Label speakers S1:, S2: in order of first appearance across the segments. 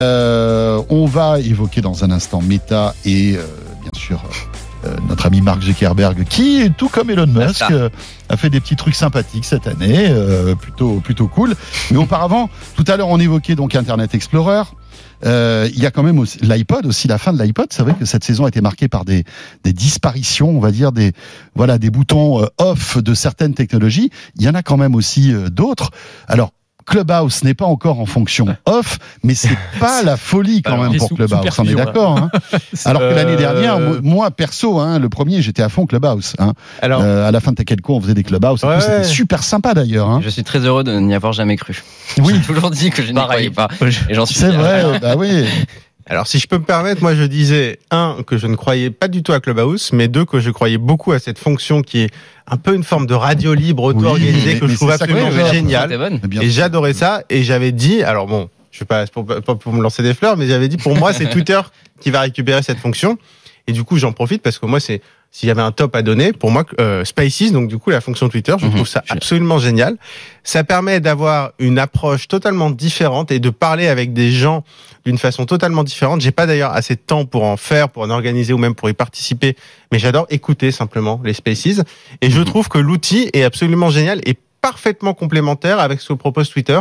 S1: Euh, on va évoquer dans un instant Meta et euh, bien sûr euh, notre ami Mark Zuckerberg qui, tout comme Elon Musk, euh, a fait des petits trucs sympathiques cette année, euh, plutôt plutôt cool. Mais auparavant, tout à l'heure on évoquait donc Internet Explorer. Euh, il y a quand même aussi l'iPod aussi la fin de l'iPod. C'est vrai que cette saison a été marquée par des, des disparitions, on va dire des voilà des boutons euh, off de certaines technologies. Il y en a quand même aussi euh, d'autres. Alors Clubhouse n'est pas encore en fonction off, mais c'est pas la folie quand même pour Clubhouse. On est d'accord. Hein Alors que l'année
S2: Euh,
S1: dernière, moi- perso, hein, le premier, j'étais à fond Clubhouse. Hein.
S3: Alors,
S1: Euh, à la fin de Tech Co, on faisait des Clubhouse. et
S3: Ouais,
S1: tout, C'était
S3: ouais.
S1: super sympa d'ailleurs. Hein.
S4: Je suis très heureux de n'y avoir jamais cru.
S1: Oui.
S4: J'ai toujours dit que je n'y croyais pas. Et j'en suis
S1: C'est vrai. bah oui.
S3: Alors, si je peux me permettre, moi, je disais un que je ne croyais pas du tout à Clubhouse, mais deux que je croyais beaucoup à cette fonction qui est un peu une forme de radio libre auto-organisée que je trouve absolument géniale. Et j'adorais ça. Et j'avais dit, alors bon, je sais pas pour, pas pour me lancer des fleurs, mais j'avais dit pour moi c'est Twitter qui va récupérer cette fonction. Et du coup, j'en profite parce que moi c'est s'il y avait un top à donner, pour moi, euh, Spaces, donc du coup la fonction Twitter, je
S4: Mhm.
S3: trouve ça absolument génial. Ça permet d'avoir une approche totalement différente et de parler avec des gens d'une façon totalement différente. J'ai pas d'ailleurs assez de temps pour en faire, pour en organiser ou même pour y participer, mais j'adore écouter simplement les Spaces. Et je trouve que l'outil est absolument génial et parfaitement complémentaire avec ce que propose Twitter,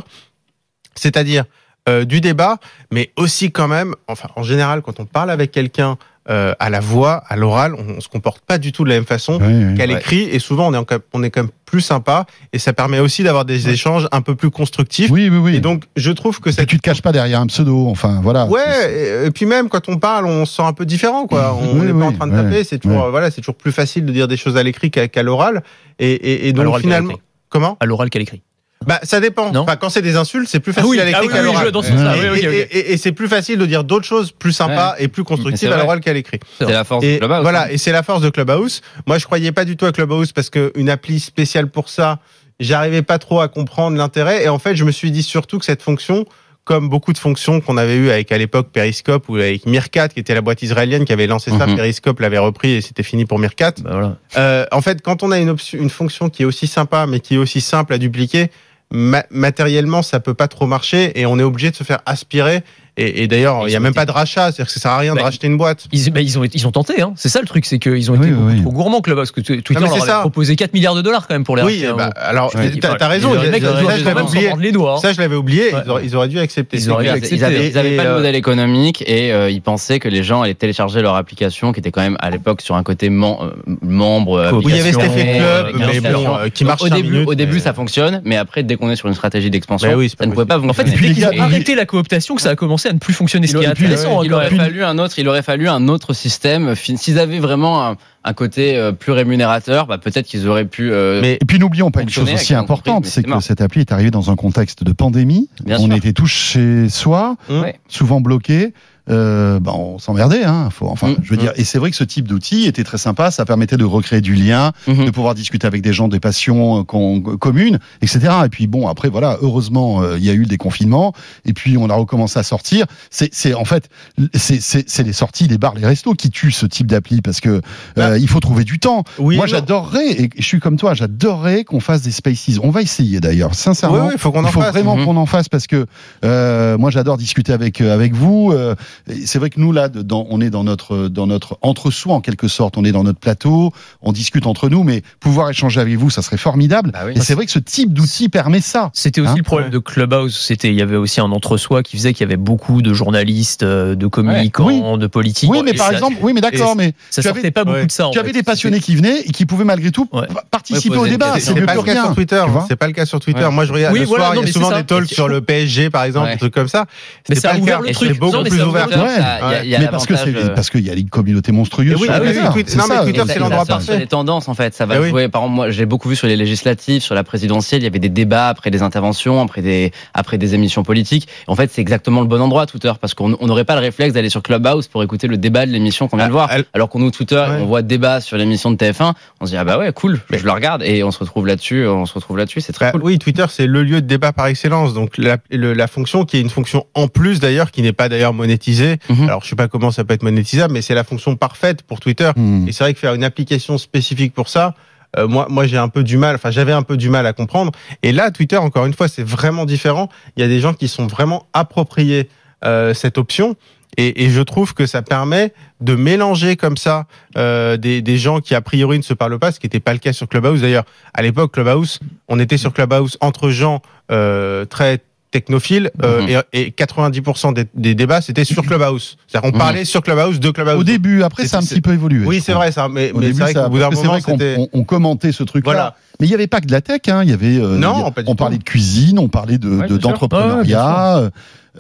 S3: c'est-à-dire euh, du débat, mais aussi quand même, enfin en général, quand on parle avec quelqu'un euh, à la voix, à l'oral, on, on se comporte pas du tout de la même façon
S1: Oui, oui.
S3: qu'à l'écrit, et souvent on est, en- on est quand même plus sympa, et ça permet aussi d'avoir des échanges un peu plus constructifs.
S1: Oui, oui, oui.
S3: Et donc, je trouve que
S1: Et
S3: cette
S1: tu te caches pas derrière un pseudo. Enfin, voilà.
S3: Ouais, et, et puis même quand on parle, on se sent un peu différent, quoi. On
S1: Oui,
S3: n'est
S1: oui,
S3: pas en train de
S1: ouais,
S3: taper. C'est toujours,
S1: ouais.
S3: voilà, c'est toujours plus facile de dire des choses à l'écrit qu'à l'oral. Et, et, et donc
S2: l'oral qu'à
S3: finalement,
S2: l'écrit.
S3: comment?
S2: À l'oral qu'à l'écrit.
S3: Bah, ça dépend.
S2: Non
S3: Enfin, quand c'est des insultes, c'est plus
S2: Ah
S3: facile
S2: oui,
S3: à l'écrit
S2: ah oui,
S3: qu'à
S2: oui,
S3: l'oral. Et-
S2: oui,
S3: et-
S2: ok.
S3: et- et c'est plus facile de dire d'autres choses plus sympas et plus constructives à l'oral qu'à l'écrit.
S4: C'est la force
S3: Et
S4: de Clubhouse.
S3: voilà,
S4: hein.
S3: et c'est la force de Clubhouse. Moi, je croyais pas du tout à Clubhouse parce que une appli spéciale pour ça, j'arrivais pas trop à comprendre l'intérêt. Et en fait, je me suis dit surtout que cette fonction, comme beaucoup de fonctions qu'on avait eues avec à l'époque Periscope ou avec Meerkat, qui était la boîte israélienne qui avait lancé ça,
S4: Mhm.
S3: Periscope l'avait repris et c'était fini pour Meerkat.
S2: Bah voilà.
S3: Euh, en fait, quand on a une, option, une fonction qui est aussi sympa, mais qui est aussi simple à dupliquer, ma- matériellement, ça peut pas trop marcher et on est obligé de se faire aspirer. Et, et d'ailleurs, il
S2: Ils
S3: y a même
S2: été-
S3: pas de rachat, c'est-à-dire que ça sert à rien de
S2: Bah,
S3: racheter une boîte.
S2: Ils, bah, ils ont, ils ont tenté, hein. c'est ça le truc, c'est qu'ils ont été
S1: Oui,
S2: beaucoup
S1: oui.
S2: trop gourmands que parce que Twitter
S3: mais
S2: leur
S3: ça.
S2: proposé 4 milliards de dollars quand même pour les
S3: Oui,
S2: racheter,
S3: bah,
S2: hein.
S3: alors
S2: Ouais,
S3: t'as raison.
S2: les
S3: ils-
S2: mecs,
S3: ça, je
S2: dû
S3: l'avais oublié.
S2: mordre les doigts.
S3: Ça, je l'avais oublié.
S2: Ouais.
S3: Ils, auraient, dû accepter.
S2: Ils
S3: c'est
S2: auraient
S3: clair.
S2: dû accepter.
S4: Ils avaient, ils avaient
S2: Et,
S4: pas
S2: euh,
S4: le modèle économique et euh, ils pensaient que les gens allaient télécharger leur application qui était quand même à l'époque sur un côté euh, membre.
S2: Oui,
S3: Oui, il y avait cet effet
S4: euh,
S3: club, mais bon, euh, qui marche
S4: au début, au début ça fonctionne, mais après dès qu'on est sur une stratégie d'expansion,
S3: Bah oui,
S4: ça ne pouvait pas
S2: En fait,
S4: fonctionner.
S2: dès qu'ils ont arrêté la cooptation que ça a commencé à ne plus fonctionner. Ce qui est
S4: Il aurait-
S2: intéressant,
S4: il fallu un autre, il aurait fallu un autre système. S'ils avaient vraiment un, un côté euh, plus rémunérateur, bah, peut-être qu'ils auraient pu. euh,
S3: Mais
S1: Et puis n'oublions pas une chose aussi importante, c'est que
S4: mort.
S1: cette appli est arrivée dans un contexte de pandémie.
S4: Bien
S1: on
S4: sûr.
S1: était tous chez soi.
S4: Ouais.
S1: souvent bloqués. Euh, ben on s'emmerdait, hein. Faut, enfin,
S4: Mm,
S1: je veux dire. Et c'est vrai que ce type d'outil était très sympa. Ça permettait de recréer du lien,
S4: Mhm.
S1: de pouvoir discuter avec des gens des passions euh, communes, etc. Et puis bon, après voilà, heureusement, euh, il y a eu le déconfinement. Et puis on a recommencé à sortir. C'est, c'est en fait, c'est, c'est, c'est les sorties des bars, les restos qui tuent ce type d'appli parce que
S3: Bah.
S1: euh, il faut trouver du temps.
S3: oui,
S1: Moi, j'adorerais, et je suis comme toi, j'adorerais qu'on fasse des spaces. On va essayer d'ailleurs, sincèrement.
S3: Oui, oui, faut qu'on en
S1: il faut
S3: fasse.
S1: vraiment
S4: Mhm.
S1: qu'on en fasse parce que euh, moi, j'adore discuter avec avec vous. C'est vrai que nous là, dans, on est dans notre dans notre entre-soi en quelque sorte. On est dans notre plateau, on discute entre nous, mais pouvoir échanger avec vous, ça serait formidable.
S4: Bah oui.
S1: et c'est vrai que ce type d'outil permet ça.
S2: C'était aussi
S1: Hein
S2: le problème
S3: Ouais.
S2: de Clubhouse. C'était, il y avait aussi un entre-soi qui faisait qu'il y avait beaucoup de journalistes, euh, de communicants, de politiques.
S1: Oui, mais par
S2: ça-
S1: exemple, oui, mais d'accord, mais
S2: ça
S1: tu
S2: sortait
S1: avais-
S2: pas beaucoup
S3: ouais.
S2: de ça. en
S1: tu avais
S2: fait.
S1: des passionnés qui venaient et qui pouvaient malgré tout
S2: Ouais.
S1: participer
S4: Ouais,
S1: au débat.
S3: C'est pas
S1: que
S3: le cas sur Twitter.
S1: vois.
S3: C'est pas le cas sur Twitter. Moi, je regarde le soir.
S2: non,
S3: il y
S2: mais
S3: a souvent des talks sur le PSG, par exemple, des trucs comme ça.
S2: Mais ça a
S3: pas
S2: ouvert le truc.
S3: C'est beaucoup plus ouvert.
S2: Ouvert-
S1: Ouais.
S4: Ça, il y a- il y a
S1: mais parce que c'est
S4: euh,
S1: parce qu'il y a une communauté monstrueuse.
S3: Oui,
S1: sur
S3: ah oui,
S1: Twitter.
S3: oui, Twitter-
S1: C'est
S3: non, mais Twitter,
S1: euh,
S3: c'est l'endroit parfait.
S4: les tendances en fait. Ça va
S3: Eh oui.
S4: jouer. Par exemple, moi, j'ai beaucoup vu sur les législatives, sur la présidentielle, il y avait des débats après des interventions, après des après des émissions politiques. En fait, c'est exactement le bon endroit Twitter parce qu'on on n'aurait pas le réflexe d'aller sur Clubhouse pour écouter le débat de l'émission qu'on vient de voir.
S3: Ah,
S4: Alors qu'on nous Twitter, on voit débat sur l'émission de TF1, on se dit ah bah ouais cool, je le regarde et on se retrouve là-dessus, on se retrouve là-dessus, c'est très
S3: Bah,
S4: cool.
S3: Oui, Twitter, c'est le lieu de débat par excellence. Donc la, le- la fonction qui est une fonction en plus d'ailleurs, qui n'est pas d'ailleurs monétisée.
S4: Mhm.
S3: Alors je sais pas comment ça peut être monétisable, mais c'est la fonction parfaite pour Twitter.
S1: Hmm.
S3: Et c'est vrai que faire une application spécifique pour ça, euh, moi, moi j'ai un peu du mal. Enfin, j'avais un peu du mal à comprendre. Et là, Twitter, encore une fois, c'est vraiment différent. Il y a des gens qui sont vraiment appropriés euh, cette option. Et, et, je trouve que ça permet de mélanger comme ça euh, des, des, gens qui a priori ne se parlent pas, ce qui n'était pas le cas sur Clubhouse. D'ailleurs, à l'époque, Clubhouse, on était sur Clubhouse entre gens euh, très technophile euh,
S4: Mhm.
S3: et, et 90% des, des débats c'était sur Clubhouse. C'est-à-dire on
S4: Mhm.
S3: parlait sur Clubhouse de Clubhouse.
S1: Au début, après, ça a un petit peu évolué.
S3: oui, c'est vrai ça, mais,
S1: Au
S3: mais c'est
S1: début,
S3: vrai qu'au bout d'un moment
S1: qu'on
S3: c'était
S1: on, on commentait ce truc-là.
S3: Voilà.
S1: Mais il n'y avait pas que de la tech, hein. il y avait, euh,
S3: Non,
S1: y a- on parlait de cuisine, on parlait de,
S2: Ouais,
S1: d'entrepreneuriat,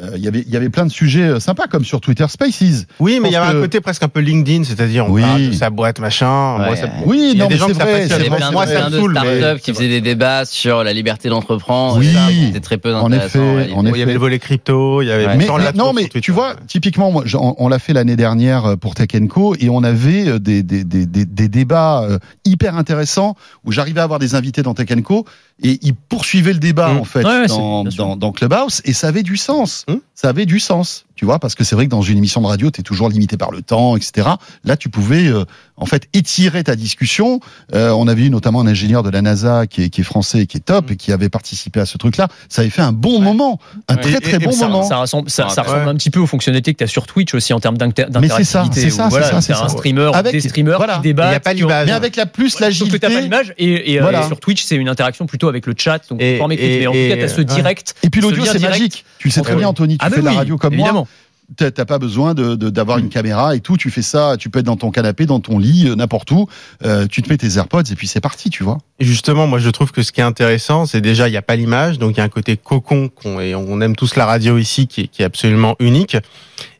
S1: euh, il y avait, il y avait plein de sujets euh, sympas, comme sur Twitter Spaces.
S3: Oui, mais il y avait
S1: que-
S3: un côté presque un peu LinkedIn, c'est-à-dire on
S1: Oui.
S3: parle de sa boîte machin. Moi,
S4: Ouais.
S3: ça-
S1: Oui,
S3: il y a
S1: non,
S3: des
S1: mais
S3: gens ça
S1: vrai,
S4: plein,
S3: Moi,
S4: de,
S3: ça
S4: plein
S3: me
S4: de
S3: saoule, mais-
S4: startups qui faisaient des débats sur la liberté d'entreprendre.
S1: Oui.
S4: ça, C'était très peu
S1: En effet, en
S3: Bon, il y avait le volet crypto, il y avait
S4: Ouais.
S1: Mais, mais non, mais tu vois, typiquement, moi, je- on, on l'a fait l'année dernière euh, pour Tech Co et on avait euh, des, des, des, des, des débats hyper intéressants où j'arrivais à avoir des invités dans Tech Co et ils poursuivaient le débat
S3: Mm.
S1: en fait
S2: Ouais, ouais,
S1: dans, Clubhouse et ça avait du sens.
S3: Mm.
S1: Ça avait du sens, tu vois, parce que c'est vrai que dans une émission de radio, tu es toujours limité par le temps, etc. Là, tu pouvais euh, en fait étirer ta discussion. Euh, on avait eu notamment un ingénieur de la NASA qui est, qui est français et qui est top et qui avait participé à ce truc-là. Ça avait fait un bon moment, un
S3: Ouais.
S1: très très
S3: et-
S1: bon
S3: et
S2: ça,
S1: moment.
S2: ça ressemble, ça, ça
S4: Ouais.
S2: ressemble un petit peu aux fonctionnalités que tu as sur Twitch aussi en termes d'inter-
S1: Mais c'est ça,
S2: d'interactivité.
S1: c'est ça,
S2: voilà,
S1: c'est ça, c'est
S2: t'as un streamer,
S1: Avec-
S2: des streamers
S1: voilà.
S2: qui
S3: Il
S2: débattent.
S3: n'y a pas l'image.
S1: Mais avec la plus
S2: Sauf que
S1: l'agilité.
S2: t'as pas l'image et, et, euh,
S1: Voilà.
S2: et sur Twitch c'est une interaction plutôt avec le chat donc
S3: Et-
S2: mais en tout cas t'as ce
S3: ouais.
S2: direct
S1: Et puis
S2: Ce
S1: l'audio, c'est magique. Tu sais très bien. Anthony, tu
S2: Ah
S1: fais
S2: bah
S1: de la radio comme moi. T'as pas besoin de de- d'avoir une caméra et tout. Tu fais ça, tu peux être dans ton canapé, dans ton lit, euh, n'importe où. Euh, tu te mets tes AirPods et puis c'est parti, tu vois.
S3: Justement, moi je trouve que ce qui est intéressant, c'est déjà il n'y a pas l'image, donc il y a un côté cocon qu'on et on aime tous la radio ici qui est, qui est absolument unique.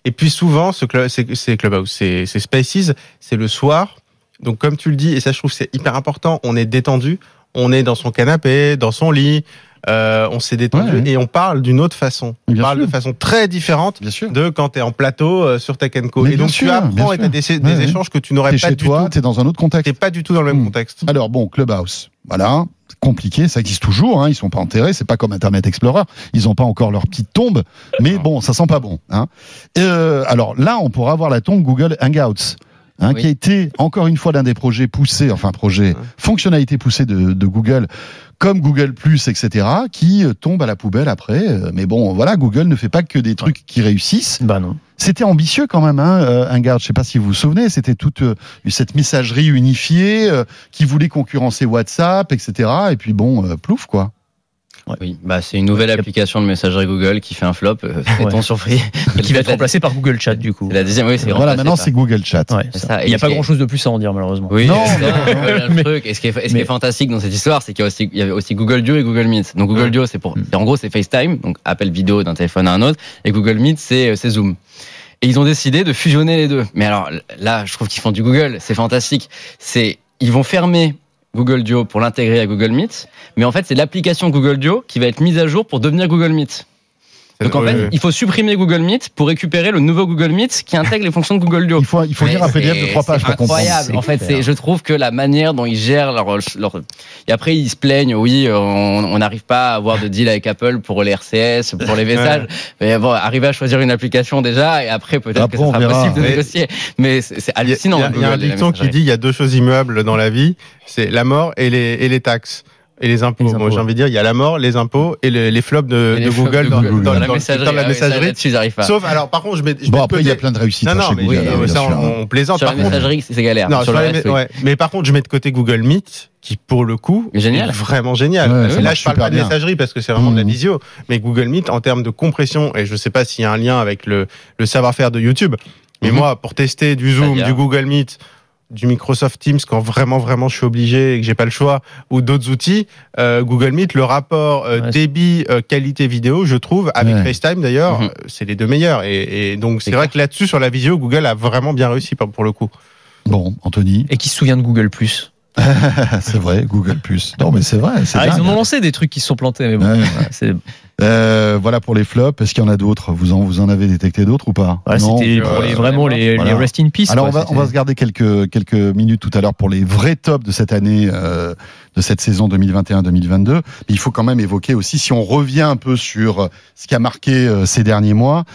S3: Et puis souvent, ce club, c'est Clubhouse, c'est c'est Spaces, c'est le soir. Donc comme tu le dis, et ça je trouve que c'est hyper important, on est détendu, on est dans son canapé, dans son lit, euh, on s'est détendu
S1: Ouais, ouais.
S3: et on parle d'une autre façon. On
S1: Bien
S3: parle
S1: sûr.
S3: de façon très différente
S1: Bien sûr.
S3: de quand tu es en plateau euh, sur Tech Co.
S1: Mais
S3: Et donc
S1: sûr,
S3: tu apprends et tu as des,
S1: Ouais,
S3: échanges que tu n'aurais pas
S1: chez
S3: du
S1: toi,
S3: tout.
S1: t'es dans un autre contexte.
S3: T'es pas du tout dans le même
S1: Hmm.
S3: contexte.
S1: Alors bon, Clubhouse, voilà, compliqué, ça existe toujours, hein, ils sont pas enterrés, c'est pas comme Internet Explorer, ils ont pas encore leur petite tombe, mais bon, ça sent pas bon. Hein. Euh, alors là, on pourra avoir la tombe Google Hangouts. Hein,
S4: Oui.
S1: qui a été encore une fois l'un des projets poussés, enfin projet, fonctionnalité poussée de, de Google, comme Google Plus, etc., qui euh, tombe à la poubelle après. Euh, Mais bon, voilà, Google ne fait pas que des trucs qui réussissent.
S2: Bah non.
S1: C'était ambitieux quand même, hein, euh, Hangout. Je sais pas si vous vous souvenez, c'était toute euh, cette messagerie unifiée euh, qui voulait concurrencer WhatsApp, etc. Et puis bon, euh, plouf quoi.
S4: Oui, bah c'est une nouvelle application de messagerie Google qui fait un flop. Euh,
S2: Ouais.
S4: surpris
S2: Qui va être remplacé par Google Chat du coup.
S4: La deuxième, oui, c'est
S1: Voilà, maintenant c'est Google Chat.
S2: Ouais, ça. Il n'y a pas grand chose de plus à en dire malheureusement.
S4: Oui,
S1: Non,
S4: c'est
S1: non,
S2: mais-
S4: truc. Et ce qui est, ce qui
S2: mais-
S4: est fantastique dans cette histoire, c'est qu'il y, a aussi- il y avait aussi Google Duo et Google Meet. Donc Google. Duo, c'est pour,
S2: Mm.
S4: en gros, c'est FaceTime, donc appel vidéo d'un téléphone à un autre, et Google Meet, c'est, euh, c'est Zoom. Et ils ont décidé de fusionner les deux. Mais alors là, je trouve qu'ils font du Google, c'est fantastique. C'est, ils vont fermer Google Duo pour l'intégrer à Google Meet, mais en fait, c'est l'application Google Duo qui va être mise à jour pour devenir Google Meet. Donc en fait, il faut supprimer Google Meet pour récupérer le nouveau Google Meet qui intègre les fonctions de Google Duo.
S1: Il faut, il faut lire un PDF de trois pages
S4: c'est
S1: pour comprendre.
S4: incroyable. En fait, je trouve que la manière dont ils gèrent leur, leur... et après ils se plaignent, oui, on on n'arrive pas à avoir de deal avec Apple pour les RCS, pour les messages. Mais bon, arriver à choisir une application déjà, et après peut-être que ça sera
S1: verra.
S4: possible de
S3: Mais-
S4: négocier. Mais c'est, c'est
S3: Il y a-
S4: hallucinant.
S3: Il y a, y a un dicton qui dit il y a deux choses immuables dans la vie, c'est la mort et les, et les taxes. Et les impôts.
S2: Les
S3: Moi, j'ai envie de dire, il y a la mort, les impôts et les, les flops de,
S4: Et les
S3: de
S4: flops
S3: Google
S4: de
S3: dans,
S4: Google.
S3: dans-
S4: Dans
S3: dans
S4: la
S3: la
S4: messagerie. ça,
S3: messagerie.
S4: Pas.
S3: Sauf, alors, par contre, je mets, je
S1: Bon
S3: mets
S1: après il y a plein de réussites
S3: Non, non,
S1: chez
S3: mais
S1: Google.
S3: oui,
S1: hein,
S3: ça,
S1: sûr, hein.
S3: on, on plaisante.
S4: Sur
S3: Par
S4: la
S3: contre,
S4: messagerie, c'est galère.
S3: non,
S4: sur
S3: sur
S4: le
S3: les
S4: reste,
S3: mé-
S4: oui.
S3: ouais. Mais par contre, je mets de côté Google Meet, qui pour le coup
S4: Mais génial.
S3: est vraiment génial.
S1: Ouais,
S3: Là, je parle pas de
S1: bien.
S3: messagerie parce que c'est vraiment de la
S1: Mhm.
S3: visio, mais Google Meet en termes de compression et je sais pas s'il y a un lien avec le, le savoir-faire de YouTube. Mais
S4: Mhm.
S3: moi, pour tester du Zoom, du Google Meet, du Microsoft Teams quand vraiment vraiment je suis obligé et que j'ai pas le choix ou d'autres outils euh, Google Meet le rapport euh,
S2: Ouais,
S3: débit euh, qualité vidéo je trouve avec
S1: Ouais.
S3: FaceTime d'ailleurs
S4: Mhm.
S3: c'est les deux meilleurs et, et donc c'est vrai que là-dessus sur la visio Google a vraiment bien réussi pour, pour le coup
S1: Bon, Anthony,
S2: Et qui se souvient de Google Plus?
S1: C'est vrai, Google Plus. Non mais c'est vrai,
S2: ah, Ils ont lancé des trucs qui se sont plantés, mais bon.
S1: Ouais.
S2: voilà, c'est-
S1: Euh, voilà pour les flops. Est-ce qu'il y en a d'autres? Vous en vous en avez détecté d'autres ou pas?
S2: Ouais,
S1: Non
S2: C'était pour
S3: euh,
S2: les, vraiment les,
S1: voilà.
S2: les rest in peace.
S1: Alors on va, on va se garder quelques quelques minutes tout à l'heure pour les vrais tops de cette année, euh, de cette saison 2021-2022. Mais il faut quand même évoquer aussi, si on revient un peu sur euh, ce qui a marqué euh, ces derniers mois,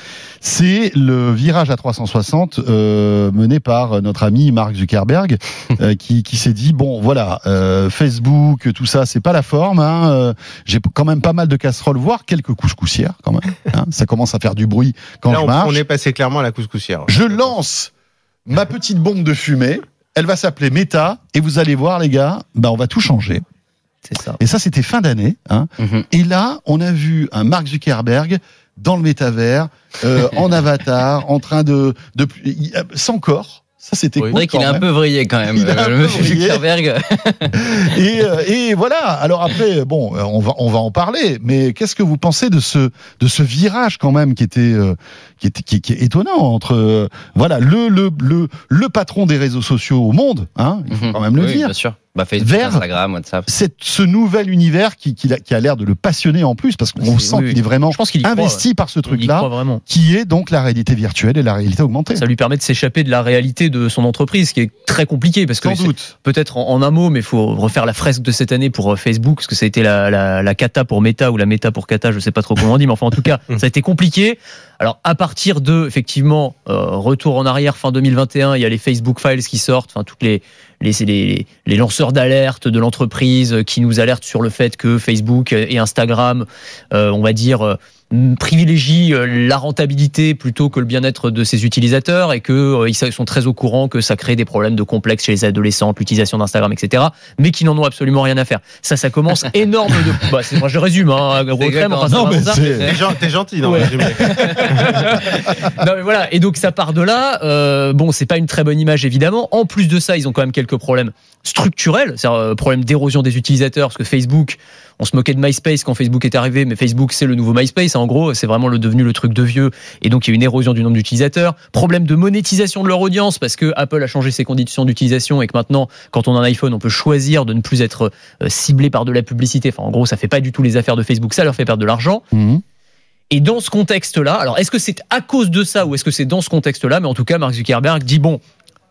S1: c'est le virage à 360 euh, mené par notre ami Mark Zuckerberg, euh, qui, qui s'est dit bon voilà, euh, Facebook, tout ça, c'est pas la forme. Hein, euh, J'ai quand même pas mal de casseroles, voire quelques couscoussières quand même. Hein. ça commence à faire du bruit quand
S3: Là,
S1: je
S3: on,
S1: marche.
S3: on est passé clairement à la couscoussière.
S1: Je lance ma petite bombe de fumée. Elle va s'appeler Meta et vous allez voir les gars, bah on va tout changer.
S2: C'est ça.
S1: Et ça c'était fin d'année. Hein.
S4: Mhm.
S1: Et là, on a vu un Mark Zuckerberg dans le métavers, euh, en avatar, en train de, de sans corps. Ça c'était
S4: C'est
S1: cool
S4: vrai qu'il est un peu vrillé quand même.
S1: Il est un
S4: euh,
S1: peu
S4: le monsieur
S1: vrillé.
S4: Zuckerberg.
S1: Et, euh, et voilà. Alors après, bon, euh, on va on va en parler. Mais qu'est-ce que vous pensez de ce de ce virage quand même qui était euh, qui était qui, qui est étonnant entre euh, voilà le le le le patron des réseaux sociaux au monde, hein, il faut
S4: Mhm.
S1: quand même le
S4: Oui,
S1: dire.
S4: Bien sûr. Bah, Facebook,
S1: Vers-
S4: Instagram, WhatsApp.
S1: C'est ce nouvel univers qui qui, a, qui a l'air de le passionner en plus parce qu'on sent
S2: oui,
S1: qu'il est vraiment
S2: Je pense qu'il croit,
S1: investi par ce truc-là, qui est donc la réalité virtuelle et la réalité augmentée.
S2: Ça lui permet de s'échapper de la réalité de son entreprise, ce qui est très compliqué parce que
S1: Sans
S2: c'est-
S1: doute.
S2: peut-être en, en un mot, mais il faut refaire la fresque de cette année pour euh, Facebook, parce que ça a été la, la, la cata pour Meta ou la Meta pour Cata, je sais pas trop comment on dit, mais enfin en tout cas, ça a été compliqué. Alors à partir de effectivement euh, retour en arrière fin 2021, il y a les Facebook Files qui sortent, enfin toutes les les, les, lanceurs d'alerte de l'entreprise qui nous alertent sur le fait que Facebook et Instagram, euh, on va dire, privilégient euh, la rentabilité plutôt que le bien-être de ses utilisateurs et que euh, ils sont très au courant que ça crée des problèmes de complexe chez les adolescents, l'utilisation d'Instagram, etc. Mais qui n'en ont absolument rien à faire. Ça, ça commence énorme de. Bah, moi, je résume, hein, gros enfin,
S1: Non, mais
S3: T'es gen- t'es gentil
S2: Ouais. non mais voilà et donc ça part de là euh, bon c'est pas une très bonne image évidemment en plus de ça ils ont quand même quelques problèmes structurels c'est euh, problème d'érosion des utilisateurs parce que Facebook on se moquait de MySpace quand Facebook est arrivé mais Facebook c'est le nouveau MySpace en gros c'est vraiment le devenu le truc de vieux. Et donc il y a une érosion du nombre d'utilisateurs. Problème de monétisation de leur audience parce que Apple a changé ses conditions d'utilisation et que maintenant quand on a un iPhone on peut choisir de ne plus être euh, ciblé par de la publicité. Enfin en gros ça fait pas du tout les affaires de Facebook. Ça leur fait perdre de l'argent.
S1: Mhm.
S2: et dans ce contexte-là, alors est-ce que c'est à cause de ça ou est-ce que c'est dans ce contexte-là? Mais en tout cas, Mark Zuckerberg dit bon,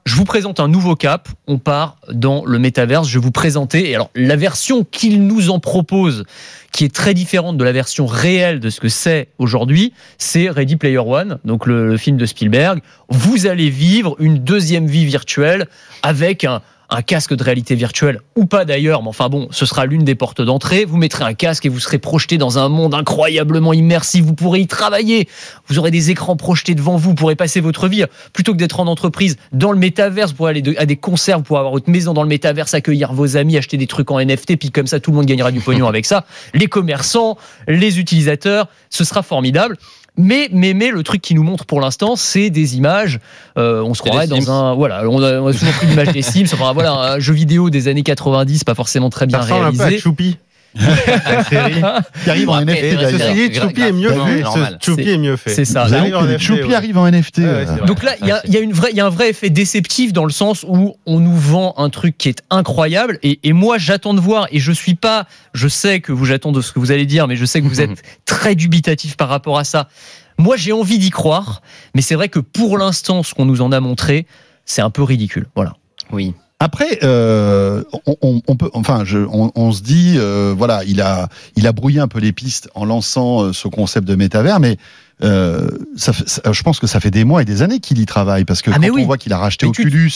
S2: je vous présente un nouveau cap. On part dans le métaverse. Je vais vous présenter. Et alors la version qu'il nous en propose, qui est très différente de la version réelle de ce que c'est aujourd'hui, c'est Ready Player One, donc le, le film de Spielberg. Vous allez vivre une deuxième vie virtuelle avec un un casque de réalité virtuelle ou pas d'ailleurs, mais enfin bon, ce sera l'une des portes d'entrée. Vous mettrez un casque et vous serez projeté dans un monde incroyablement immersif. Vous pourrez y travailler. Vous aurez des écrans projetés devant vous. Vous pourrez passer votre vie plutôt que d'être en entreprise dans le métaverse. Vous pourrez aller à des concerts. Vous pourrez avoir votre maison dans le métaverse, accueillir vos amis, acheter des trucs en NFT. Puis comme ça, tout le monde gagnera du pognon avec ça. Les commerçants, les utilisateurs, ce sera formidable. Mais, mais, mais le truc qui nous montre pour l'instant, c'est des images. Euh, on se croirait dans
S4: Sims.
S2: un. Voilà, on a, on a souvent pris l'image des Sims. Enfin, voilà, un jeu vidéo des années 90, pas forcément très
S3: Ça
S2: bien
S3: un peu à
S2: réalisé.
S3: Choupi. La série.
S1: Qui arrive en NFT.
S3: Ceci dit, Choupi est mieux fait. Choupi est mieux fait.
S2: c'est ça.
S1: Choupi arrive en NFT. Euh.
S2: Donc là, il y a, il y a une vraie, il y a un vrai effet déceptif dans le sens où on nous vend un truc qui est incroyable et, et moi j'attends de voir et je suis pas, je sais que vous j'attends de ce que vous allez dire, mais je sais que vous êtes très dubitatif par rapport à ça. Moi j'ai envie d'y croire, mais c'est vrai que pour l'instant ce qu'on nous en a montré, c'est un peu ridicule. Voilà.
S4: Oui.
S1: Après, euh, on, peut, enfin, on se dit, euh, voilà, il a, il a brouillé un peu les pistes en lançant euh, ce concept de métavers, mais euh, ça, fait- ça- je pense que ça fait des mois et des années qu'il y travaille parce que
S2: Ah,
S1: quand on voit qu'il a racheté
S2: Mais tu-
S1: Oculus,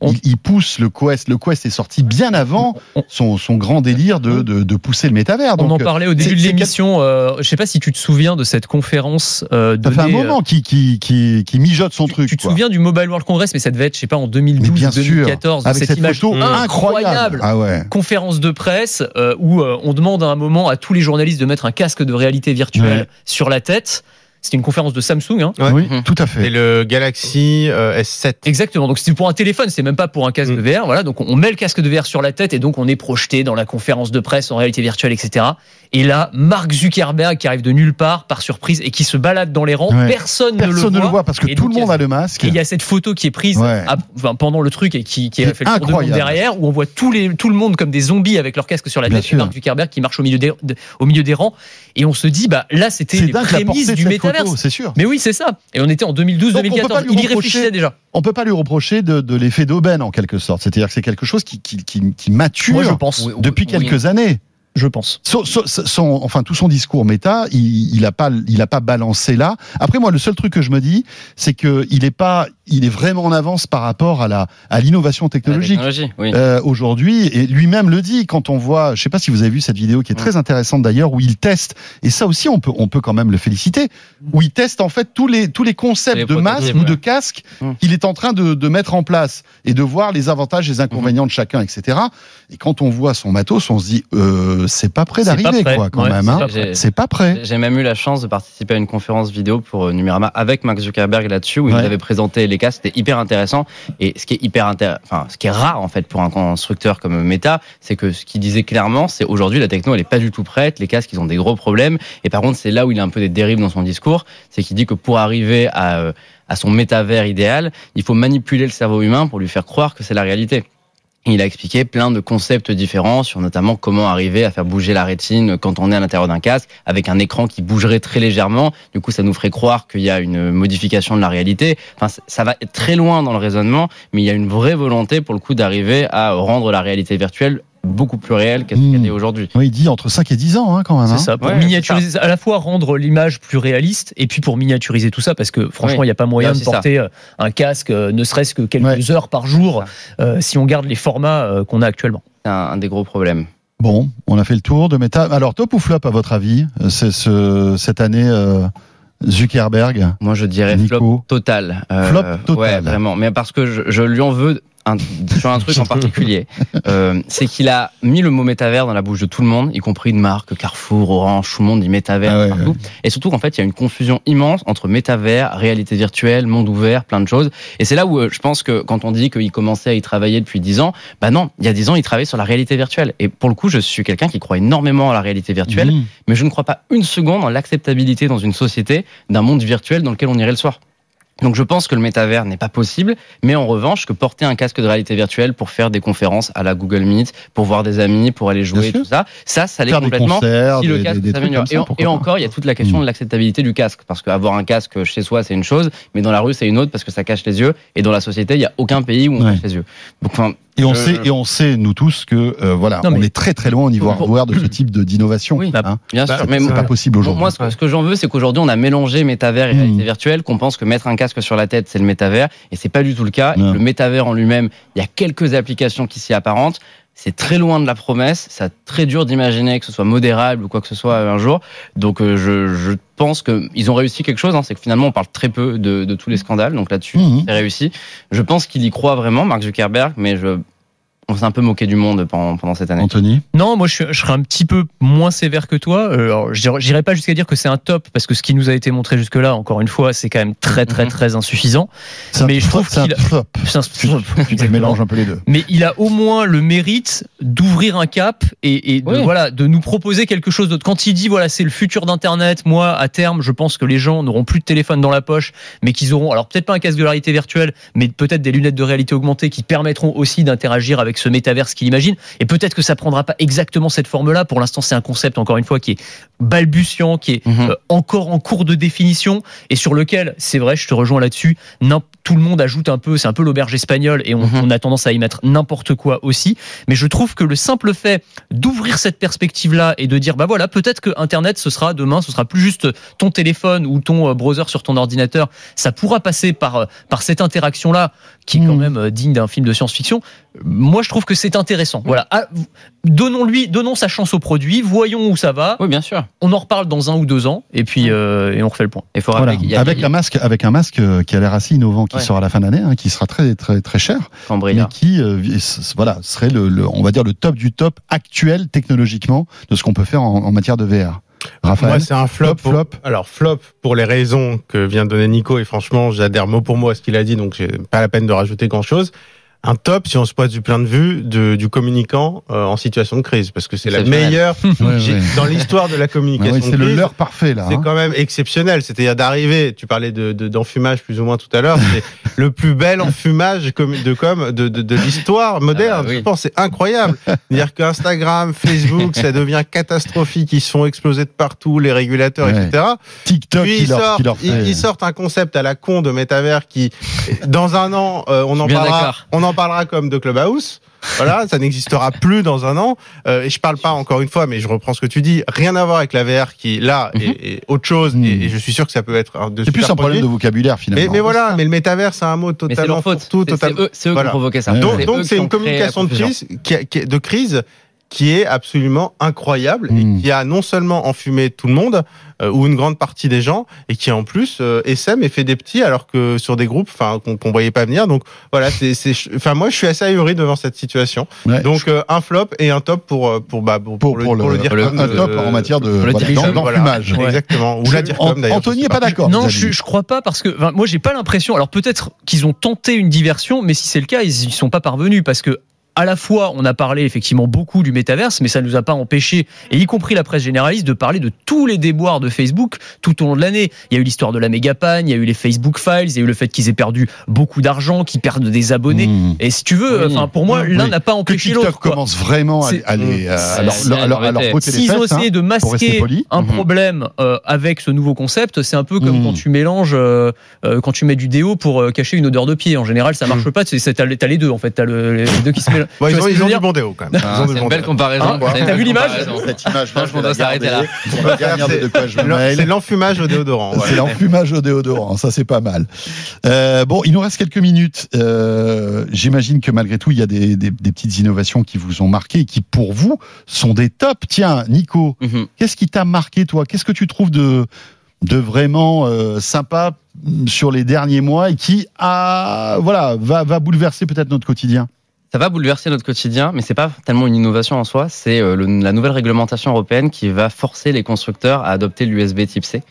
S2: on-
S1: il, il pousse le Quest. Le Quest est sorti bien avant
S2: On-
S1: son, son grand délire de, de, de pousser le métavers.
S2: On en parlait au début
S1: c'est-
S2: de l'émission. Euh, je sais pas si tu te souviens de cette conférence euh,
S1: ça fait un
S2: euh,
S1: moment qu'il qui, qui, qui mijote son
S2: tu,
S1: truc.
S2: tu te
S1: quoi.
S2: souviens du Mobile World Congress, mais ça devait être, je sais pas, en 2012
S1: Mais bien
S2: ou
S1: sûr,
S2: 2014,
S1: avec
S2: cette,
S1: cette
S2: image
S1: photo
S2: incroyable.
S1: Ah ouais.
S2: conférence de presse euh, où euh, on demande à un moment à tous les journalistes de mettre un casque de réalité virtuelle
S1: Ouais.
S2: sur la tête. C'était une conférence de Samsung. Hein.
S3: Ouais.
S1: Oui,
S4: Mhm.
S1: tout à
S3: Et
S1: fait.
S3: le Galaxy euh, S7.
S2: Exactement. Donc c'était pour un téléphone, c'est même pas pour un casque
S3: Mm.
S2: de VR. Voilà. Donc on met le casque de VR sur la tête et donc on est projeté dans la conférence de presse en réalité virtuelle, etc. Et là, Mark Zuckerberg qui arrive de nulle part par surprise et qui se balade dans les rangs.
S1: Ouais.
S2: Personne,
S1: Personne
S2: ne le voit.
S1: parce que
S2: Et
S1: tout
S2: donc,
S1: le
S2: a-
S1: monde a le masque.
S2: Et il y a cette photo qui est prise
S1: Ouais.
S2: à- enfin, pendant le truc et qui, qui a fait le tour du monde derrière, où on voit les, tout le monde comme des zombies avec leur casque sur la
S1: Bien
S2: tête, et. Mark Zuckerberg qui marche au milieu des, de- au milieu des rangs. Et on se dit, bah là, c'était les prémices
S1: de
S2: du
S1: cette photo, c'est sûr.
S2: Mais oui, c'est ça. Et on était en
S1: Donc, on peut
S2: 2012-2014.
S1: pas lui
S2: Il y
S1: reprocher-
S2: réfléchissait déjà.
S1: on peut pas lui reprocher de, de l'effet d'aubaine en quelque sorte. C'est-à-dire que c'est quelque chose qui, qui, qui, qui mature
S2: Moi, je pense.
S1: depuis
S4: Oui.
S1: quelques années.
S2: Je pense.
S1: Son, son- son- enfin, tout son discours méta, il, il a pas, il a pas balancé là. Après, moi, le seul truc que je me dis, c'est que il est pas, il est vraiment en avance par rapport à la à l'innovation technologique.
S4: oui.
S1: Euh, aujourd'hui et lui-même le dit quand on voit je sais pas si vous avez vu cette vidéo qui est très intéressante d'ailleurs où il teste et ça aussi on peut on peut quand même le féliciter où il teste en fait tous les tous les concepts
S4: Les
S1: de masque ou de casque qu'il est en train de, de mettre en place et de voir les avantages et les inconvénients de chacun etc et quand on voit son matos on se dit euh, c'est pas
S2: pas
S1: d'arriver quoi quand
S2: Ouais,
S1: même
S2: c'est
S1: hein.
S2: pas
S4: prêt.
S1: c'est pas prêt
S4: J'ai même eu la chance de participer à une conférence vidéo pour euh, Numérama avec Mark Zuckerberg là-dessus où il nous avait présenté les cas. C'était hyper intéressant. Et ce qui est hyper intéressant, enfin, ce qui est rare en fait pour un constructeur comme Meta, c'est que ce qu'il disait clairement, c'est aujourd'hui la techno elle est pas du tout prête. Les casques ils ont des gros problèmes. Et par contre c'est là où il a un peu des dérives dans son discours, c'est qu'il dit que pour arriver à euh, à son métavers idéal, il faut manipuler le cerveau humain pour lui faire croire que c'est la réalité. Il a expliqué plein de concepts différents sur notamment comment arriver à faire bouger la rétine quand on est à l'intérieur d'un casque avec un écran qui bougerait très légèrement. Du coup, ça nous ferait croire qu'il y a une modification de la réalité. Enfin, ça va très loin dans le raisonnement, mais il y a une vraie volonté pour le coup d'arriver à rendre la réalité virtuelle beaucoup plus réelle qu'elle
S1: Mmh.
S4: qu'elle est aujourd'hui.
S1: Oui, il dit entre 5 et 10 ans hein, quand même
S2: C'est
S1: hein.
S2: ça, pour
S4: Ouais,
S2: miniaturiser, à la fois rendre l'image plus réaliste et puis pour miniaturiser tout ça, parce que franchement, il
S4: Oui,
S2: n'y a pas moyen de
S4: ça.
S2: porter euh, un casque, euh, ne serait-ce que quelques
S1: Ouais.
S2: heures par jour, euh, si on garde les formats euh, qu'on a actuellement.
S4: C'est un, un des gros problèmes.
S1: Bon, on a fait le tour de Meta. Alors, top ou flop à votre avis c'est ce, cette année euh, Zuckerberg?
S4: Moi, je dirais
S1: Nico?
S4: flop total. Euh,
S1: Flop total.
S4: Ouais, vraiment. Mais parce que je, je lui en veux un, sur un truc en particulier. Euh, c'est qu'il a mis le mot métavers dans la bouche de tout le monde, y compris de marques, Carrefour, Orange, tout le monde dit métavers
S1: Ah ouais,
S4: partout. Et surtout qu'en fait, il y a une confusion immense entre métavers, réalité virtuelle, monde ouvert, plein de choses. Et c'est là où euh, je pense que quand on dit qu'il commençait à y travailler depuis 10 ans, bah non, il y a 10 ans, il travaillait sur la réalité virtuelle. Et pour le coup, je suis quelqu'un qui croit énormément à la réalité virtuelle
S1: Mmh.
S4: mais je ne crois pas une seconde en l'acceptabilité dans une société d'un monde virtuel dans lequel on irait le soir. Donc je pense que le métavers n'est pas possible, mais en revanche que porter un casque de réalité virtuelle pour faire des conférences à la Google Meet, pour voir des amis, pour aller jouer, tout ça, ça, ça l'est complètement.
S1: concerts,
S4: Si le
S1: des,
S4: casque
S1: des- des
S4: s'améliore. Et, et encore, il y a toute la question
S1: Mm.
S4: de l'acceptabilité du casque, parce qu'avoir un casque chez soi, c'est une chose, mais dans la rue, c'est une autre parce que ça cache les yeux, et dans la société, il y a aucun pays où on
S1: Ouais.
S4: cache les yeux. Donc, enfin,
S1: Et on
S4: Euh,
S1: sait, et on sait nous tous que euh, voilà,
S2: Non,
S1: on est très très loin au niveau hardware de ce type de d'innovation.
S4: Oui.
S1: hein.
S4: bien
S3: Bah,
S4: sûr, mais
S1: C'est pas possible aujourd'hui.
S4: Moi, ce que, ce que j'en veux, c'est qu'aujourd'hui, on a mélangé métavers et
S1: Mmh.
S4: réalité virtuelle, qu'on pense que mettre un casque sur la tête, c'est le métavers, et c'est pas du tout le cas. Et le métavers en lui-même, il y a quelques applications qui s'y apparentent. C'est très loin de la promesse. C'est très dur d'imaginer que ce soit modérable ou quoi que ce soit euh, un jour. Donc, euh, je, je pense qu'ils ont réussi quelque chose. hein. c'est que finalement, on parle très peu de, de tous les scandales. Donc là-dessus,
S1: Mhm.
S4: c'est réussi. Je pense qu'il y croit vraiment, Mark Zuckerberg, mais je, on s'est un peu moqué du monde pendant, pendant cette année.
S1: Anthony,
S2: Non, moi je, serais un petit peu moins sévère que toi. Euh, alors, J'irai pas jusqu'à dire que c'est un top parce que ce qui nous a été montré jusque-là, encore une fois, c'est quand même très très
S4: Mhm.
S2: très insuffisant. Mais je trouve
S1: c'est un
S2: qu'il a-
S1: flop.
S2: C'est un-
S1: Tu, tu mélanges un peu les deux.
S2: mais il a au moins le mérite d'ouvrir un cap et, et de,
S4: Oui.
S2: voilà de nous proposer quelque chose d'autre. Quand il dit voilà c'est le futur d'internet, moi à terme je pense que les gens n'auront plus de téléphone dans la poche, mais qu'ils auront alors peut-être pas un casque de réalité virtuelle, mais peut-être des lunettes de réalité augmentée qui permettront aussi d'interagir avec ce métaverse qu'il imagine. Et peut-être que ça prendra pas exactement cette forme-là. Pour l'instant c'est un concept encore une fois qui est balbutiant, qui est
S4: Mhm.
S2: euh, encore en cours de définition et sur lequel, c'est vrai, je te rejoins là-dessus, tout le monde ajoute un peu, c'est un peu l'auberge espagnole et on,
S4: Mhm.
S2: on a tendance à y mettre n'importe quoi aussi. Mais je trouve que le simple fait d'ouvrir cette perspective-là et de dire, bah voilà, peut-être que Internet, ce sera demain, ce sera plus juste ton téléphone ou ton euh, browser sur ton ordinateur. Ça pourra passer par, euh, par cette interaction-là qui est quand
S1: Mhm.
S2: même euh, digne d'un film de science-fiction. Moi, je trouve que c'est intéressant. Voilà. Ah, Donnons-lui, donnons sa chance au produit, voyons où ça va.
S4: Oui, bien sûr.
S2: On en reparle dans un ou deux ans et puis euh, et on refait le point.
S4: Il faut
S1: Voilà.
S4: y a
S1: Avec un masque, avec un masque euh, qui a l'air assez innovant, qui
S4: Ouais.
S1: sera à la fin d'année, hein, qui sera très très très cher, mais
S4: Cambriard.
S1: qui, euh, voilà, serait le, le- on va dire le top du top actuel technologiquement de ce qu'on peut faire en, en matière de VR. Raphaël,
S3: Moi, c'est un flop.
S1: Flop,
S3: pour-
S1: flop.
S3: Alors, flop pour les raisons que vient de donner Nico, et franchement, j'adhère mot pour mot à ce qu'il a dit, donc j'ai pas la peine de rajouter grand chose. Un top, si on se pose du plein de vue, de, du communicant euh, en situation de crise, parce que c'est la meilleure
S1: Ouais,
S3: dans l'histoire de la
S1: Ah
S3: communication.
S1: ouais, c'est le leurre parfait là.
S3: C'est
S1: hein.
S3: quand même exceptionnel. C'est-à-dire d'arriver, tu parlais de, de- d'enfumage plus ou moins tout à l'heure, c'est le plus bel enfumage de com de, de, de l'histoire moderne.
S4: Ah bah oui.
S3: Je pense c'est incroyable. C'est-à-dire qu'Instagram, Facebook, ça devient catastrophique. Ils se font exploser de partout, les régulateurs, etc.
S1: TikTok
S3: Puis ils
S1: leur,
S3: sortent,
S1: qui leur
S3: ils-
S1: fait.
S3: ils sortent un concept à la con de métavers qui, dans un an, euh, on en parlera,
S4: d'accord.
S3: on en parlera comme de Clubhouse. Voilà, ça n'existera plus dans un an. Euh, et je parle pas encore une fois, mais je reprends ce que tu dis. Rien à voir avec la VR qui là
S1: Mhm.
S3: est, est autre chose.
S1: Mhm.
S3: Et, et je suis sûr que ça peut être un de
S1: C'est plus un problème de vocabulaire finalement.
S3: Mais, mais voilà, mais le métavers, c'est un mot
S4: Mais c'est
S3: totalement
S4: leur faute.
S3: tout,
S4: C'est- eux, c'est eux qui ont provoqué ça.
S3: Donc, c'est une communication de
S4: confusion.
S3: crise, qui, a- qui- de crise qui est absolument incroyable et qui a non seulement enfumé tout le monde euh, ou une grande partie des gens et qui en plus euh, essaime et fait des petits alors que sur des groupes enfin qu'on qu'on voyait pas venir. Donc voilà, c'est c'est enfin moi je suis assez ahuri devant cette situation.
S1: Ouais.
S3: Donc euh, un flop et un top pour euh, pour bah pour,
S1: pour,
S3: le,
S1: pour le,
S3: pour le dire
S1: un,
S3: comme,
S1: un top
S3: euh,
S1: en matière de voilà,
S2: dirigeant,
S1: d'en-
S3: voilà.
S1: d'enfumage.
S2: Ouais.
S3: Exactement. Ou la dire comme d'ailleurs.
S1: Anthony
S3: je sais
S1: est pas d'accord.
S2: Non, je, je crois pas parce que moi j'ai pas l'impression. Alors peut-être qu'ils ont tenté une diversion, mais si c'est le cas, ils y sont pas parvenus parce que à la fois on a parlé effectivement beaucoup du métaverse, mais ça nous a pas empêché, et y compris la presse généraliste, de parler de tous les déboires de Facebook tout au long de l'année. Il y a eu l'histoire de la mégapagne, il y a eu les Facebook Files, il y a eu le fait qu'ils aient perdu beaucoup d'argent, qu'ils perdent des abonnés.
S1: Mmh.
S2: Et si tu veux, enfin pour moi,
S1: Oui.
S2: l'un n'a pas empêché
S1: TikTok
S2: l'autre. quoi.
S1: commence vraiment à,
S2: C'est-
S1: à à leur- les
S2: S'ils ont
S1: hein.
S2: essayé de
S1: pour rester
S2: masquer un
S4: Mhm.
S2: problème euh, avec ce nouveau concept, c'est un peu comme quand tu mélanges, euh, euh, quand tu mets du déo pour euh, cacher une odeur de pied. En général, ça marche pas. C'est- T'as les t'as les deux en fait. T'as le- les deux qui se mélangent.
S3: Bon, ils ont, ils ont du bon déo quand même.
S4: Ah,
S3: Ils ont du
S4: C'est une
S3: bon
S4: belle comparaison. Une
S2: T'as vu l'image.
S1: Cette image,
S4: Je pense qu'on doit s'arrêter là.
S1: On.
S3: C'est l'enfumage au déodorant.
S1: C'est l'enfumage au déodorant, ça c'est pas mal. Euh, bon, il nous reste quelques minutes. Euh, J'imagine que malgré tout, il y a des, des- des petites innovations qui vous ont marqué et qui, pour vous, sont des tops. Tiens, Nico,
S4: Mhm.
S1: qu'est-ce qui t'a marqué, toi? Qu'est-ce que tu trouves de, de vraiment euh, sympa sur les derniers mois et qui a, voilà, va, va bouleverser peut-être notre quotidien?
S4: Ça va bouleverser notre quotidien, mais c'est pas tellement une innovation en soi. C'est euh, la nouvelle réglementation européenne qui va forcer les constructeurs à adopter l'USB Type C,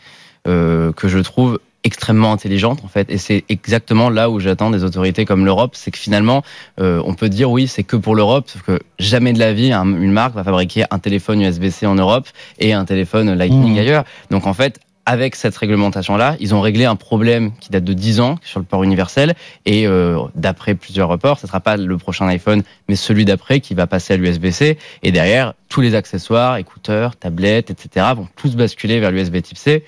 S4: euh, que je trouve extrêmement intelligente en fait et c'est exactement là où j'attends des autorités comme l'Europe c'est que finalement euh, on peut dire oui c'est que pour l'Europe sauf que jamais de la vie un- une marque va fabriquer un téléphone USB-C en Europe et un téléphone Lightning
S1: Mmh.
S4: ailleurs donc en fait avec cette réglementation-là, ils ont réglé un problème qui date de 10 ans sur le port universel. Et euh, d'après plusieurs reports, ce ne sera pas le prochain iPhone, mais celui d'après qui va passer à l'USB-C. Et derrière, tous les accessoires, écouteurs, tablettes, etc. vont tous basculer vers l'USB Type C.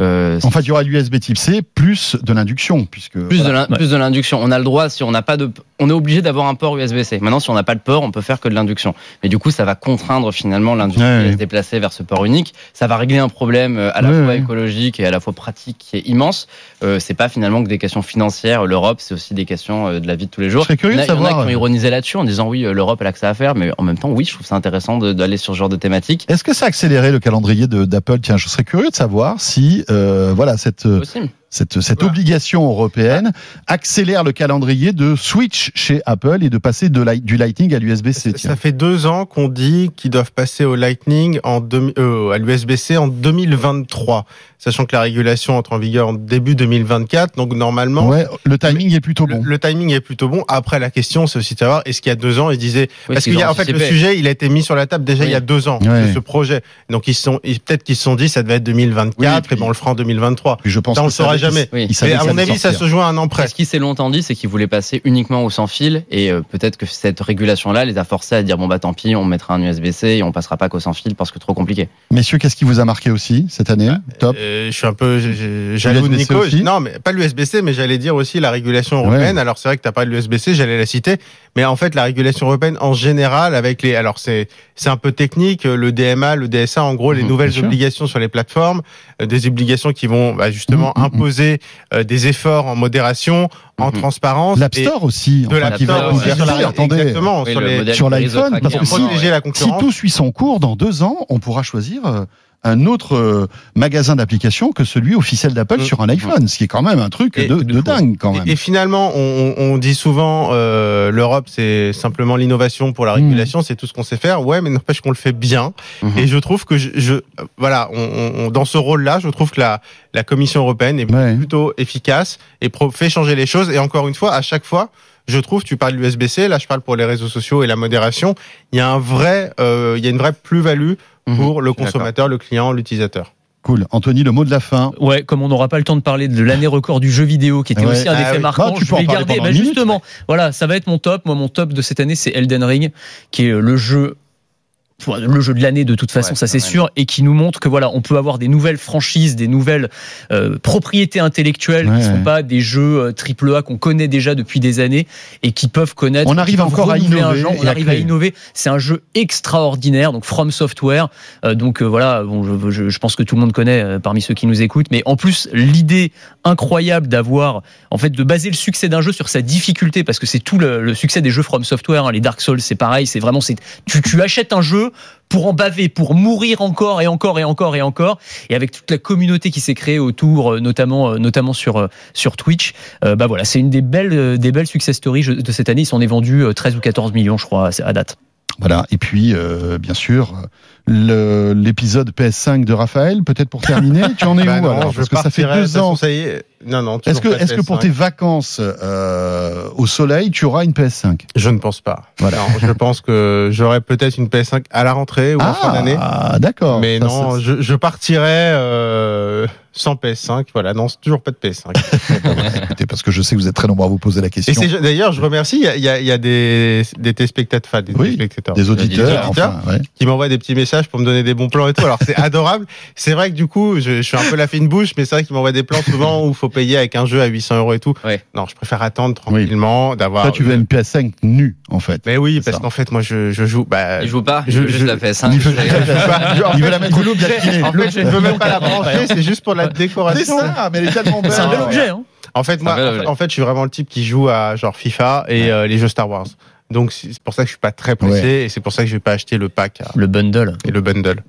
S4: Euh,
S1: En fait, il y aura l'USB Type C plus de l'induction, puisque
S4: plus de
S1: voilà.
S4: l'induction. On a le droit, si on n'a pas de, on est obligé d'avoir un port USB-C. Maintenant, si on n'a pas de port, on peut faire que de l'induction. Mais du coup, ça va contraindre finalement l'industrie
S1: Ouais,
S4: à
S1: ouais.
S4: se déplacer vers ce port unique. Ça va régler un problème euh, à la
S1: Ouais,
S4: fois
S1: ouais.
S4: écologique et à la fois pratique qui est immense. Euh, c'est pas finalement que des questions financières. L'Europe, c'est aussi des questions euh, de la vie de tous les jours.
S1: Je serais curieux
S4: Il y en
S1: de
S4: a- il y en a
S1: savoir.
S4: qui ont ironisé là-dessus en disant oui, euh, l'Europe elle a que ça à faire, mais en même temps, oui, je trouve ça intéressant de- d'aller sur ce genre de thématique.
S1: Est-ce que ça a accéléré le calendrier d'Apple? Tiens, je serais curieux de savoir si, euh, voilà, cette,
S4: Possible.
S1: Cette, cette
S3: Voilà.
S1: obligation européenne accélère le calendrier de switch chez Apple et de passer de du Lightning à l'USB-C.
S3: Ça fait deux ans qu'on dit qu'ils doivent passer au Lightning en euh, à l'USB-C en 2023, sachant que la régulation entre en vigueur en début 2024. Donc normalement,
S1: Ouais, le timing est plutôt bon.
S3: le timing est plutôt bon. Après, la question, c'est aussi de savoir est-ce qu'il y a deux ans, ils disaient
S4: Oui,
S3: parce qu'il y a
S4: ont
S3: en fait le sujet, il a été mis sur la table déjà
S4: Oui.
S3: il y a deux ans
S1: Ouais.
S3: de ce projet. Donc ils sont ils- peut-être qu'ils se sont dit ça devait être 2024
S1: Oui, puis-
S3: et ben on le fera en 2023.
S1: Puis je pense
S3: Ça, on le saura jamais.
S4: Oui.
S1: il savait
S3: Mais à mon avis, ça se joue à un an près.
S4: ce qui s'est longtemps dit, c'est qu'ils voulaient passer uniquement au sans fil, et euh, peut-être que cette régulation-là les a forcés à dire bon bah tant pis, on mettra un USB-C et on passera pas qu'au sans fil parce que trop compliqué.
S1: Messieurs, qu'est-ce qui vous a marqué aussi cette année Top.
S3: Euh, je suis un peu jaloux de Nico.
S1: aussi
S3: Non, mais pas l'USB-C, mais j'allais dire aussi la régulation européenne. Alors c'est vrai que t'as pas l'USB-C, j'allais la citer, mais en fait la régulation européenne en général avec les, alors c'est c'est un peu technique, le DMA, le DSA, en gros les
S1: Mhm,
S3: nouvelles obligations sur les plateformes, euh, des obligations qui vont bah, justement
S1: Mhm, mhm.
S3: Imposer euh, des efforts en modération, en
S4: Mhm.
S3: transparence.
S1: L'App
S3: et
S1: Store aussi.
S3: de
S1: enfin,
S3: l'App
S1: qui va
S3: Store aussi sur la
S1: attendez.
S3: exactement
S4: Oui,
S3: sur
S1: l'iPhone, parce que si-
S3: la
S1: Si
S3: concurrence.
S1: tout suit son cours, dans deux ans, on pourra choisir euh, un autre euh, magasin d'applications que celui officiel d'Apple
S3: Mm.
S1: sur un iPhone, ce qui est quand même un truc
S3: Et-
S1: de, de dingue quand même.
S3: Et, et finalement, on, dit souvent euh, l'Europe, c'est simplement l'innovation pour la
S1: Mmh.
S3: régulation, c'est tout ce qu'on sait faire. Ouais, mais n'empêche qu'on le fait bien.
S4: Mhm.
S3: Et je trouve que je, je- voilà, on, on- dans ce rôle-là, je trouve que la, la Commission européenne est
S1: Ouais.
S3: plutôt efficace et fait changer les choses. Et encore une fois, à chaque fois. Je trouve, tu parles de l'USB-C, là je parle pour les réseaux sociaux et la modération. Il y a un vrai, euh, il y a une vraie plus-value
S4: Mhm.
S3: pour le consommateur, le client, l'utilisateur.
S1: Cool. Anthony, le mot de la fin.
S2: Ouais, comme on n'aura pas le temps de parler de l'année record du jeu vidéo, qui était
S1: Ouais.
S2: aussi un
S3: Ah
S2: effet
S3: oui.
S2: marquant,
S1: Bah, tu
S2: je
S1: peux en
S2: vais garder.
S1: pendant
S2: Bah,
S1: minute,
S2: justement, voilà, ça va être mon top. Moi, mon top de cette année, c'est Elden Ring, qui est le jeu le jeu de l'année de toute façon,
S4: Ouais,
S2: ça c'est sûr, et qui nous montre que voilà, on peut avoir des nouvelles franchises, des nouvelles euh, propriétés intellectuelles
S1: Ouais,
S2: qui sont
S1: ouais.
S2: pas des jeux euh, triple A qu'on connaît déjà depuis des années et qui peuvent connaître.
S1: On arrive encore à innover
S2: genre, on
S1: à
S2: arrive à
S1: créer.
S2: innover. C'est un jeu extraordinaire, donc From Software. Euh, donc euh, voilà, bon, je, je- je pense que tout le monde connaît parmi ceux qui nous écoutent, mais en plus l'idée incroyable d'avoir, en fait, de baser le succès d'un jeu sur sa difficulté, parce que c'est tout le, le succès des jeux From Software. hein. les Dark Souls, c'est pareil, c'est vraiment, c'est tu, tu achètes un jeu pour en baver, pour mourir encore et encore et encore et encore, et avec toute la communauté qui s'est créée autour, euh, notamment euh, notamment sur euh, sur Twitch, euh, bah voilà, c'est une des belles des belles success stories de cette année. Ils s'en est vendu euh, 13 ou 14 millions, je crois, à date.
S1: Voilà. Et puis, euh, bien sûr, l'épisode PS5 de Raphaël, peut-être pour terminer. tu en es
S3: Bah
S1: où
S3: non,
S1: alors Parce que ça fait deux ans.
S3: Ça y est. Non, non.
S1: Est-ce que, est-ce que pour
S3: PS5.
S1: tes vacances euh, au soleil, tu auras une PS5
S3: Je ne pense pas.
S1: Voilà.
S3: Non, je pense que j'aurai peut-être une PS5 à la rentrée ou en fin d'année.
S1: Ah, d'accord.
S3: Mais
S1: Ça,
S3: non,
S1: ça-
S3: je, je partirai euh, sans PS5. Voilà, non, toujours pas de PS5.
S1: écoutez, parce que je sais que vous êtes très nombreux à vous poser la
S3: Et
S1: question.
S3: c'est d'ailleurs, je remercie, il y a, y a- y a des, des téléspectateurs, enfin, des
S1: Oui,
S3: téléspectateurs,
S1: Des auditeurs,
S3: Des auditeurs.
S1: enfin, ouais.
S3: qui m'envoient des petits messages pour me donner des bons plans et tout. Alors c'est adorable. C'est vrai que du coup, je, je suis un peu la fine bouche, mais c'est vrai qu'ils m'envoient des plans souvent où il faut payer avec un jeu à 800 euros et tout.
S4: Ouais.
S3: Non, je préfère attendre tranquillement, d'avoir.
S1: Toi, tu veux une PS5 nue, en fait.
S3: Mais oui,
S1: C'est
S3: parce qu'en fait, moi, je, je joue. Bah,
S4: Il joue pas,
S3: je-
S4: juste
S3: je-
S4: la PS5.
S1: Il veut, il la mettre l'eau bien.
S3: En fait, je ne veux même pas la brancher, c'est juste pour la
S1: C'est
S3: décoration.
S1: ça, mais elle est tellement belle.
S2: C'est un bel objet. Hein.
S3: En fait,
S4: C'est un
S3: moi,
S4: bel
S3: en
S4: objet.
S3: fait, en fait, je suis vraiment le type qui joue à genre FIFA et euh, les jeux Star Wars. Donc c'est pour ça que je suis pas très pressé et c'est pour ça que je vais pas acheter le pack à-
S2: Le bundle.
S3: et le bundle.